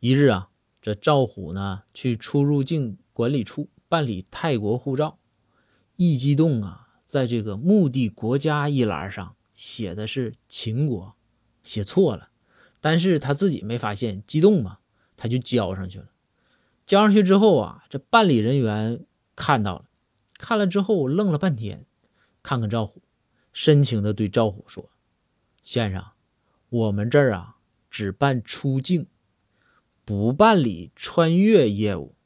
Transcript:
一日啊，这赵虎呢去出入境管理处办理泰国护照，一激动啊，在这个目的国家一栏上写的是秦国，写错了，但是他自己没发现，激动嘛，他就交上去了。交上去之后啊，这办理人员看到了，看了之后愣了半天，看看赵虎，深情的对赵虎说：“先生，我们这儿啊只办出境，不办理穿越业务。”